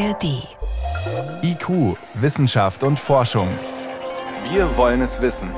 ARD. IQ, Wissenschaft und Forschung. Wir wollen es wissen.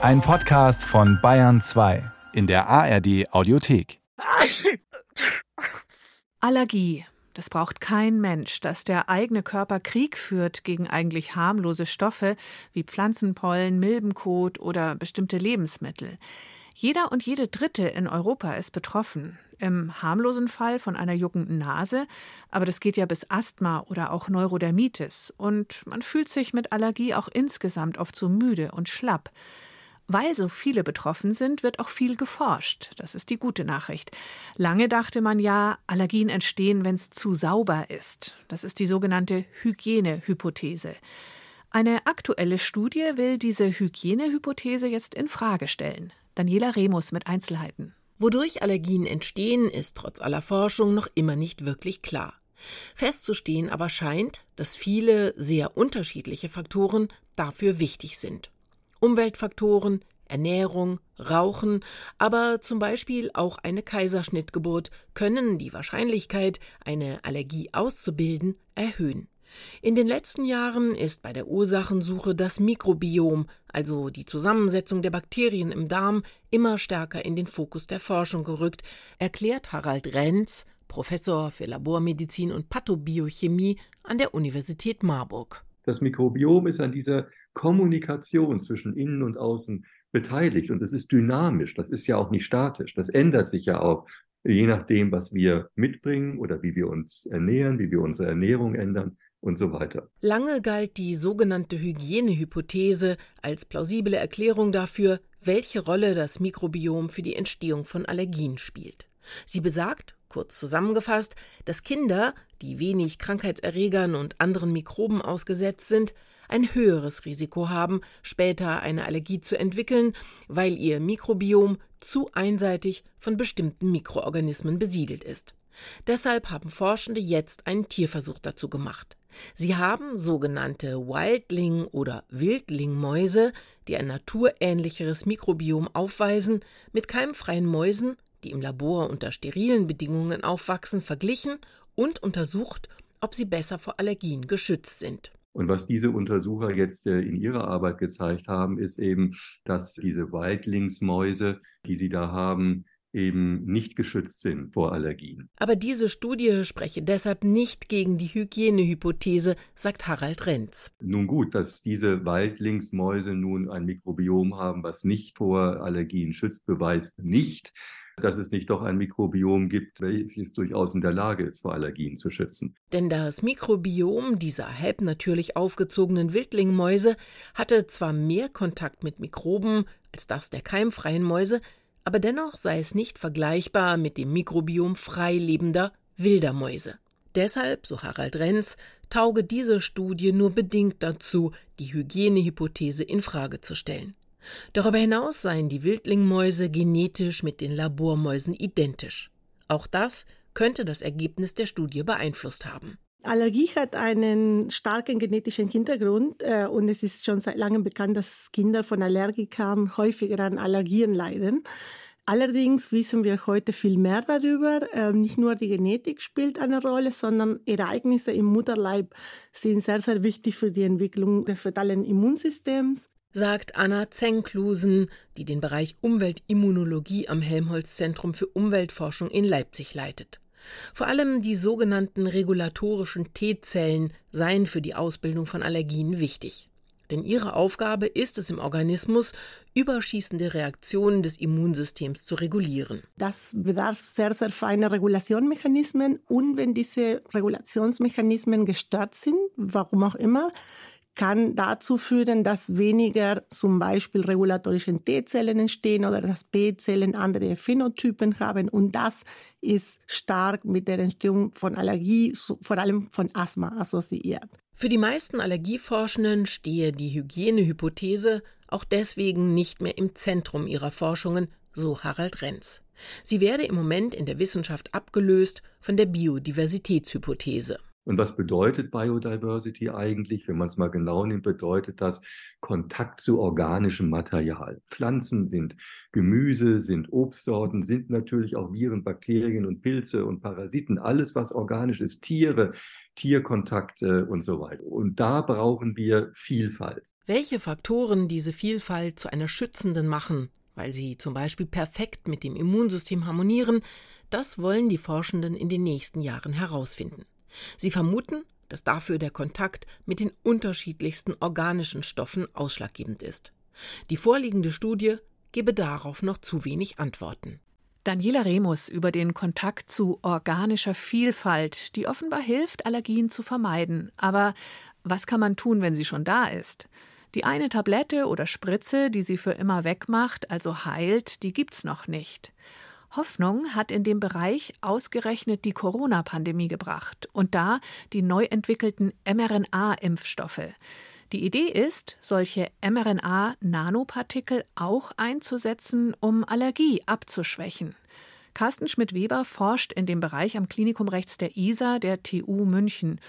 Ein Podcast von Bayern 2 in der ARD Audiothek. Allergie. Das braucht kein Mensch, dass der eigene Körper Krieg führt gegen eigentlich harmlose Stoffe wie Pflanzenpollen, Milbenkot oder bestimmte Lebensmittel. Jeder und jede Dritte in Europa ist betroffen. Im harmlosen Fall von einer juckenden Nase, aber das geht ja bis Asthma oder auch Neurodermitis. Und man fühlt sich mit Allergie auch insgesamt oft so müde und schlapp. Weil so viele betroffen sind, wird auch viel geforscht. Das ist die gute Nachricht. Lange dachte man ja, Allergien entstehen, wenn es zu sauber ist. Das ist die sogenannte Hygienehypothese. Eine aktuelle Studie will diese Hygienehypothese jetzt in Frage stellen. Daniela Remus mit Einzelheiten. Wodurch Allergien entstehen, ist trotz aller Forschung noch immer nicht wirklich klar. Festzustehen aber scheint, dass viele sehr unterschiedliche Faktoren dafür wichtig sind. Umweltfaktoren, Ernährung, Rauchen, aber zum Beispiel auch eine Kaiserschnittgeburt können die Wahrscheinlichkeit, eine Allergie auszubilden, erhöhen. In den letzten Jahren ist bei der Ursachensuche das Mikrobiom, also die Zusammensetzung der Bakterien im Darm, immer stärker in den Fokus der Forschung gerückt, erklärt Harald Renz, Professor für Labormedizin und Pathobiochemie an der Universität Marburg. Das Mikrobiom ist an dieser Kommunikation zwischen innen und außen beteiligt und es ist dynamisch, das ist ja auch nicht statisch, das ändert sich ja auch je nachdem, was wir mitbringen oder wie wir uns ernähren, wie wir unsere Ernährung ändern und so weiter. Lange galt die sogenannte Hygienehypothese als plausible Erklärung dafür, welche Rolle das Mikrobiom für die Entstehung von Allergien spielt. Sie besagt, kurz zusammengefasst, dass Kinder, die wenig Krankheitserregern und anderen Mikroben ausgesetzt sind, ein höheres Risiko haben, später eine Allergie zu entwickeln, weil ihr Mikrobiom zu einseitig von bestimmten Mikroorganismen besiedelt ist. Deshalb haben Forschende jetzt einen Tierversuch dazu gemacht. Sie haben sogenannte Wildling- oder Wildlingmäuse, die ein naturähnlicheres Mikrobiom aufweisen, mit keimfreien Mäusen, die im Labor unter sterilen Bedingungen aufwachsen, verglichen und untersucht, ob sie besser vor Allergien geschützt sind. Und was diese Untersucher jetzt äh, in ihrer Arbeit gezeigt haben, ist eben, dass diese Waldlingsmäuse, die sie da haben, eben nicht geschützt sind vor Allergien. Aber diese Studie spreche deshalb nicht gegen die Hygienehypothese, sagt Harald Renz. Nun gut, dass diese Waldlingsmäuse nun ein Mikrobiom haben, was nicht vor Allergien schützt, beweist nicht, dass es nicht doch ein Mikrobiom gibt, welches durchaus in der Lage ist, vor Allergien zu schützen. Denn das Mikrobiom dieser halbnatürlich aufgezogenen Wildlingmäuse hatte zwar mehr Kontakt mit Mikroben als das der keimfreien Mäuse, aber dennoch sei es nicht vergleichbar mit dem Mikrobiom freilebender wilder Mäuse. Deshalb, so Harald Renz, tauge diese Studie nur bedingt dazu, die Hygienehypothese in Frage zu stellen. Darüber hinaus seien die Wildlingmäuse genetisch mit den Labormäusen identisch. Auch das könnte das Ergebnis der Studie beeinflusst haben. Allergie hat einen starken genetischen Hintergrund äh, und es ist schon seit langem bekannt, dass Kinder von Allergikern häufiger an Allergien leiden. Allerdings wissen wir heute viel mehr darüber. Äh, nicht nur die Genetik spielt eine Rolle, sondern Ereignisse im Mutterleib sind sehr, sehr wichtig für die Entwicklung des fetalen Immunsystems sagt Anna Zengklusen, die den Bereich Umweltimmunologie am Helmholtz Zentrum für Umweltforschung in Leipzig leitet. Vor allem die sogenannten regulatorischen T-Zellen seien für die Ausbildung von Allergien wichtig. Denn ihre Aufgabe ist es im Organismus, überschießende Reaktionen des Immunsystems zu regulieren. Das bedarf sehr, sehr feiner Regulationmechanismen. Und wenn diese Regulationsmechanismen gestört sind, warum auch immer, kann dazu führen, dass weniger zum Beispiel regulatorische T-Zellen entstehen oder dass B-Zellen andere Phänotypen haben. Und das ist stark mit der Entstehung von Allergie, vor allem von Asthma assoziiert. Für die meisten Allergieforschenden stehe die Hygienehypothese auch deswegen nicht mehr im Zentrum ihrer Forschungen, so Harald Renz. Sie werde im Moment in der Wissenschaft abgelöst von der Biodiversitätshypothese. Und was bedeutet Biodiversity eigentlich? Wenn man es mal genau nimmt, bedeutet das Kontakt zu organischem Material. Pflanzen sind Gemüse, sind Obstsorten, sind natürlich auch Viren, Bakterien und Pilze und Parasiten, alles was organisch ist, Tiere, Tierkontakte und so weiter. Und da brauchen wir Vielfalt. Welche Faktoren diese Vielfalt zu einer schützenden machen, weil sie zum Beispiel perfekt mit dem Immunsystem harmonieren, das wollen die Forschenden in den nächsten Jahren herausfinden. Sie vermuten, dass dafür der Kontakt mit den unterschiedlichsten organischen Stoffen ausschlaggebend ist. Die vorliegende Studie gebe darauf noch zu wenig Antworten. Daniela Remus über den Kontakt zu organischer Vielfalt, die offenbar hilft, Allergien zu vermeiden. Aber was kann man tun, wenn sie schon da ist? Die eine Tablette oder Spritze, die sie für immer wegmacht, also heilt, die gibt's noch nicht. Hoffnung hat in dem Bereich ausgerechnet die Corona-Pandemie gebracht und da die neu entwickelten mRNA-Impfstoffe. Die Idee ist, solche mRNA-Nanopartikel auch einzusetzen, um Allergie abzuschwächen. Carsten Schmidt-Weber forscht in dem Bereich am Klinikum rechts der ISA der TU München.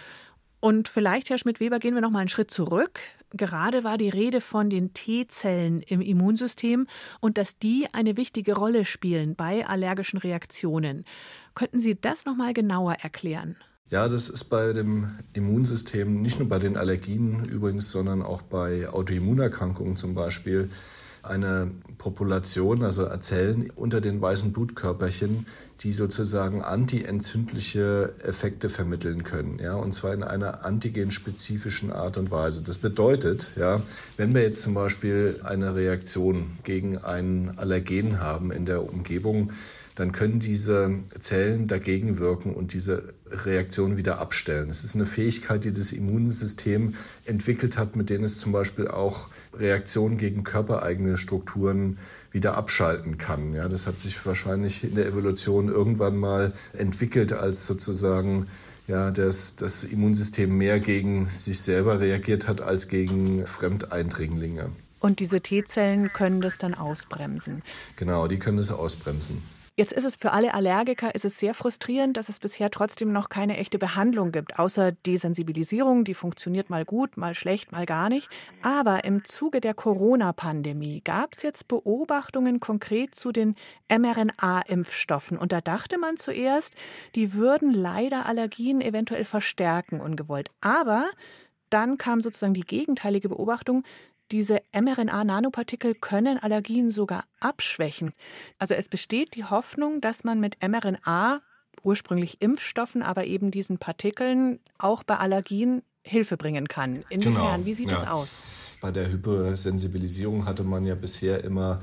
Und vielleicht, Herr Schmidt-Weber, gehen wir noch mal einen Schritt zurück. Gerade war die Rede von den T-Zellen im Immunsystem und dass die eine wichtige Rolle spielen bei allergischen Reaktionen. Könnten Sie das noch mal genauer erklären? Ja, das ist bei dem Immunsystem nicht nur bei den Allergien übrigens, sondern auch bei Autoimmunerkrankungen zum Beispiel eine Population, also Zellen unter den weißen Blutkörperchen, die sozusagen antientzündliche Effekte vermitteln können, ja, und zwar in einer antigenspezifischen Art und Weise. Das bedeutet, ja, wenn wir jetzt zum Beispiel eine Reaktion gegen ein Allergen haben in der Umgebung, dann können diese Zellen dagegen wirken und diese Reaktion wieder abstellen. Es ist eine Fähigkeit, die das Immunsystem entwickelt hat, mit denen es zum Beispiel auch Reaktionen gegen körpereigene Strukturen wieder abschalten kann. Ja, das hat sich wahrscheinlich in der Evolution irgendwann mal entwickelt, als sozusagen ja, das, das Immunsystem mehr gegen sich selber reagiert hat als gegen Fremdeindringlinge. Und diese T-Zellen können das dann ausbremsen. Genau, die können das ausbremsen. Jetzt ist es für alle Allergiker ist es sehr frustrierend, dass es bisher trotzdem noch keine echte Behandlung gibt, außer Desensibilisierung, die funktioniert mal gut, mal schlecht, mal gar nicht. Aber im Zuge der Corona-Pandemie gab es jetzt Beobachtungen konkret zu den mRNA-Impfstoffen. Und da dachte man zuerst, die würden leider Allergien eventuell verstärken, ungewollt. Aber dann kam sozusagen die gegenteilige Beobachtung, diese mRNA-Nanopartikel können Allergien sogar abschwächen. Also es besteht die Hoffnung, dass man mit mRNA, ursprünglich Impfstoffen, aber eben diesen Partikeln auch bei Allergien Hilfe bringen kann. Inwiefern, genau, wie sieht ja. das aus? Bei der Hypersensibilisierung hatte man ja bisher immer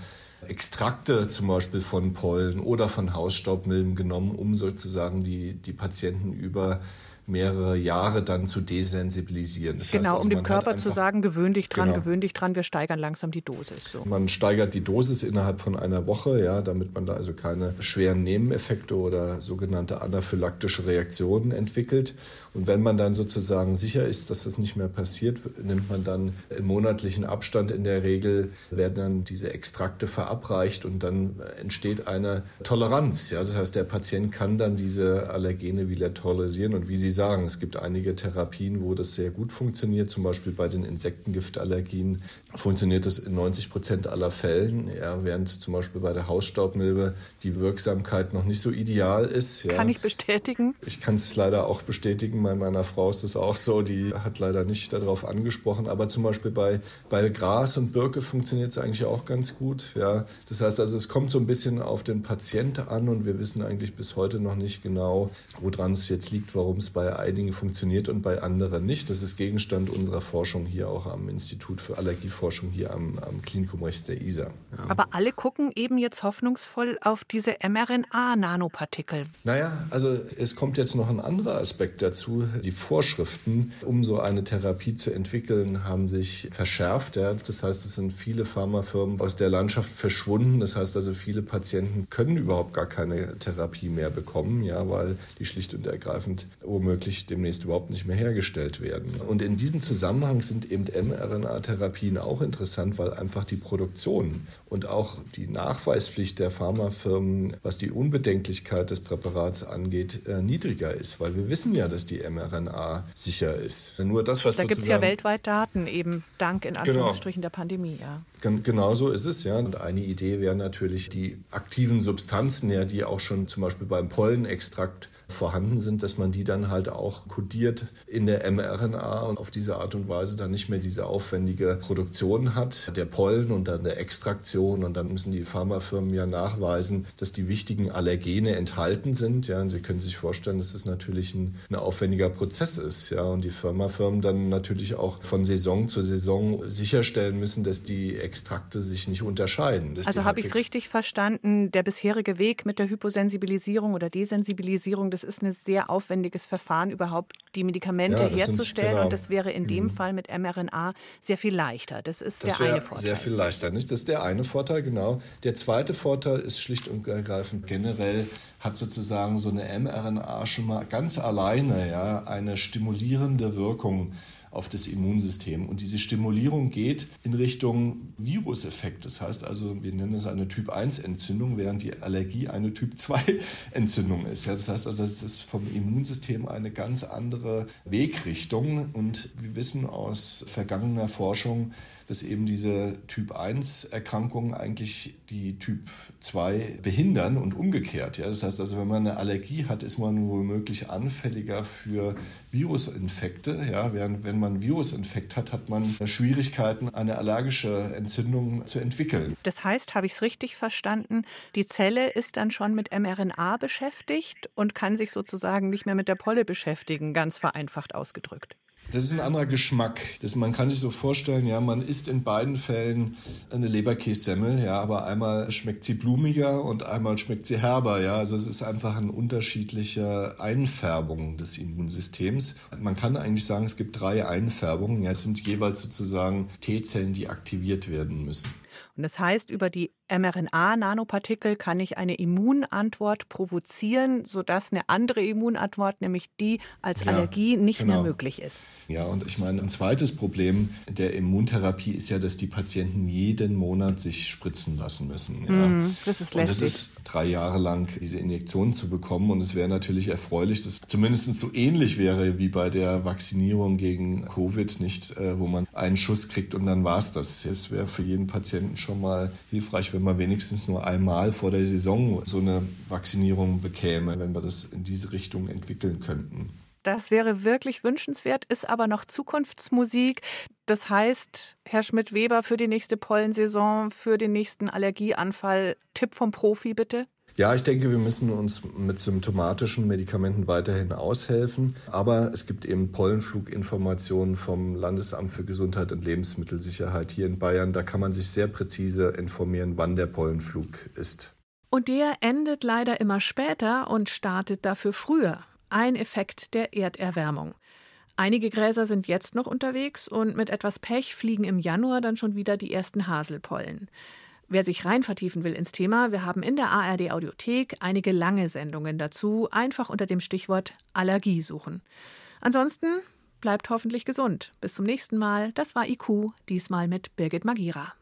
Extrakte zum Beispiel von Pollen oder von Hausstaubmilben genommen, um sozusagen die, die Patienten über mehrere Jahre dann zu desensibilisieren. Das genau, heißt also, um dem Körper zu sagen, gewöhn dich dran, genau. gewöhn dich dran, wir steigern langsam die Dosis. So. Man steigert die Dosis innerhalb von einer Woche, ja, damit man da also keine schweren Nebeneffekte oder sogenannte anaphylaktische Reaktionen entwickelt. Und wenn man dann sozusagen sicher ist, dass das nicht mehr passiert, nimmt man dann im monatlichen Abstand in der Regel, werden dann diese Extrakte verabreicht und dann entsteht eine Toleranz. Ja? Das heißt, der Patient kann dann diese Allergene wieder tolerisieren. Und wie Sie sagen, es gibt einige Therapien, wo das sehr gut funktioniert. Zum Beispiel bei den Insektengiftallergien funktioniert das in 90 Prozent aller Fällen, ja? während zum Beispiel bei der Hausstaubmilbe die Wirksamkeit noch nicht so ideal ist. Ja? Kann ich bestätigen? Ich kann es leider auch bestätigen bei meiner Frau ist das auch so, die hat leider nicht darauf angesprochen. Aber zum Beispiel bei, bei Gras und Birke funktioniert es eigentlich auch ganz gut. Ja. Das heißt also, es kommt so ein bisschen auf den Patienten an und wir wissen eigentlich bis heute noch nicht genau, woran es jetzt liegt, warum es bei einigen funktioniert und bei anderen nicht. Das ist Gegenstand unserer Forschung hier auch am Institut für Allergieforschung hier am, am Klinikum rechts der ISA. Ja. Aber alle gucken eben jetzt hoffnungsvoll auf diese mRNA-Nanopartikel. Naja, also es kommt jetzt noch ein anderer Aspekt dazu die Vorschriften, um so eine Therapie zu entwickeln, haben sich verschärft. Ja. Das heißt, es sind viele Pharmafirmen aus der Landschaft verschwunden. Das heißt also, viele Patienten können überhaupt gar keine Therapie mehr bekommen, ja, weil die schlicht und ergreifend womöglich womöglich demnächst überhaupt nicht mehr hergestellt werden. Und in diesem Zusammenhang sind eben mRNA-Therapien auch interessant, weil einfach die Produktion und auch die Nachweispflicht der Pharmafirmen, was die Unbedenklichkeit des Präparats angeht, äh, niedriger ist, weil wir wissen ja, dass die mRNA sicher ist. Nur das, was da gibt es ja weltweit Daten, eben dank in genau. Anführungsstrichen genau. der Pandemie. Ja. Genau so ist es, ja. Und eine Idee wäre natürlich die aktiven Substanzen, ja, die auch schon zum Beispiel beim Pollenextrakt vorhanden sind, dass man die dann halt auch kodiert in der mRNA und auf diese Art und Weise dann nicht mehr diese aufwendige Produktion hat, der Pollen und dann der Extraktion und dann müssen die Pharmafirmen ja nachweisen, dass die wichtigen Allergene enthalten sind. Ja, und Sie können sich vorstellen, dass das natürlich ein, ein aufwendiger Prozess ist. Ja, und die Pharmafirmen dann natürlich auch von Saison zu Saison sicherstellen müssen, dass die Extrakte sich nicht unterscheiden. Also habe ich es richtig verstanden, der bisherige Weg mit der Hyposensibilisierung oder Desensibilisierung das ist ein sehr aufwendiges Verfahren, überhaupt die Medikamente ja, herzustellen. Sind, genau. Und das wäre in dem mhm. Fall mit mRNA sehr viel leichter. Das ist das der eine Vorteil. Sehr viel leichter, nicht? Das ist der eine Vorteil, genau. Der zweite Vorteil ist schlicht und ergreifend generell hat sozusagen so eine mRNA schon mal ganz alleine ja, eine stimulierende Wirkung auf das Immunsystem. Und diese Stimulierung geht in Richtung Viruseffekt. Das heißt also, wir nennen es eine Typ-1-Entzündung, während die Allergie eine Typ-2-Entzündung ist. Ja, das heißt also, es ist vom Immunsystem eine ganz andere Wegrichtung. Und wir wissen aus vergangener Forschung, dass eben diese Typ-1-Erkrankungen eigentlich die Typ-2 behindern und umgekehrt. Ja? Das heißt also, wenn man eine Allergie hat, ist man womöglich anfälliger für Virusinfekte. Ja? Während wenn man einen Virusinfekt hat, hat man Schwierigkeiten, eine allergische Entzündung zu entwickeln. Das heißt, habe ich es richtig verstanden, die Zelle ist dann schon mit mRNA beschäftigt und kann sich sozusagen nicht mehr mit der Polle beschäftigen, ganz vereinfacht ausgedrückt. Das ist ein anderer Geschmack. Das, man kann sich so vorstellen, ja, man isst in beiden Fällen eine Leberkässemmel, ja, aber einmal schmeckt sie blumiger und einmal schmeckt sie herber, ja. Also es ist einfach eine unterschiedliche Einfärbung des Immunsystems. Man kann eigentlich sagen, es gibt drei Einfärbungen. Ja, es sind jeweils sozusagen T-Zellen, die aktiviert werden müssen. Und das heißt, über die mRNA-Nanopartikel kann ich eine Immunantwort provozieren, sodass eine andere Immunantwort, nämlich die als ja, Allergie, nicht genau. mehr möglich ist. Ja, und ich meine, ein zweites Problem der Immuntherapie ist ja, dass die Patienten jeden Monat sich spritzen lassen müssen. Ja. Mm, das ist lästig. Und das ist drei Jahre lang diese Injektion zu bekommen. Und es wäre natürlich erfreulich, dass zumindest so ähnlich wäre wie bei der Vaccinierung gegen Covid, nicht, äh, wo man einen Schuss kriegt und dann war es das. Es wäre für jeden Patienten schon mal hilfreich, wenn man wenigstens nur einmal vor der Saison so eine Vaccinierung bekäme, wenn wir das in diese Richtung entwickeln könnten. Das wäre wirklich wünschenswert, ist aber noch Zukunftsmusik. Das heißt, Herr Schmidt-Weber, für die nächste Pollensaison, für den nächsten Allergieanfall, Tipp vom Profi bitte? Ja, ich denke, wir müssen uns mit symptomatischen Medikamenten weiterhin aushelfen. Aber es gibt eben Pollenfluginformationen vom Landesamt für Gesundheit und Lebensmittelsicherheit hier in Bayern. Da kann man sich sehr präzise informieren, wann der Pollenflug ist. Und der endet leider immer später und startet dafür früher. Ein Effekt der Erderwärmung. Einige Gräser sind jetzt noch unterwegs und mit etwas Pech fliegen im Januar dann schon wieder die ersten Haselpollen. Wer sich rein vertiefen will ins Thema, wir haben in der ARD Audiothek einige lange Sendungen dazu, einfach unter dem Stichwort Allergie suchen. Ansonsten bleibt hoffentlich gesund. Bis zum nächsten Mal. Das war IQ, diesmal mit Birgit Magira.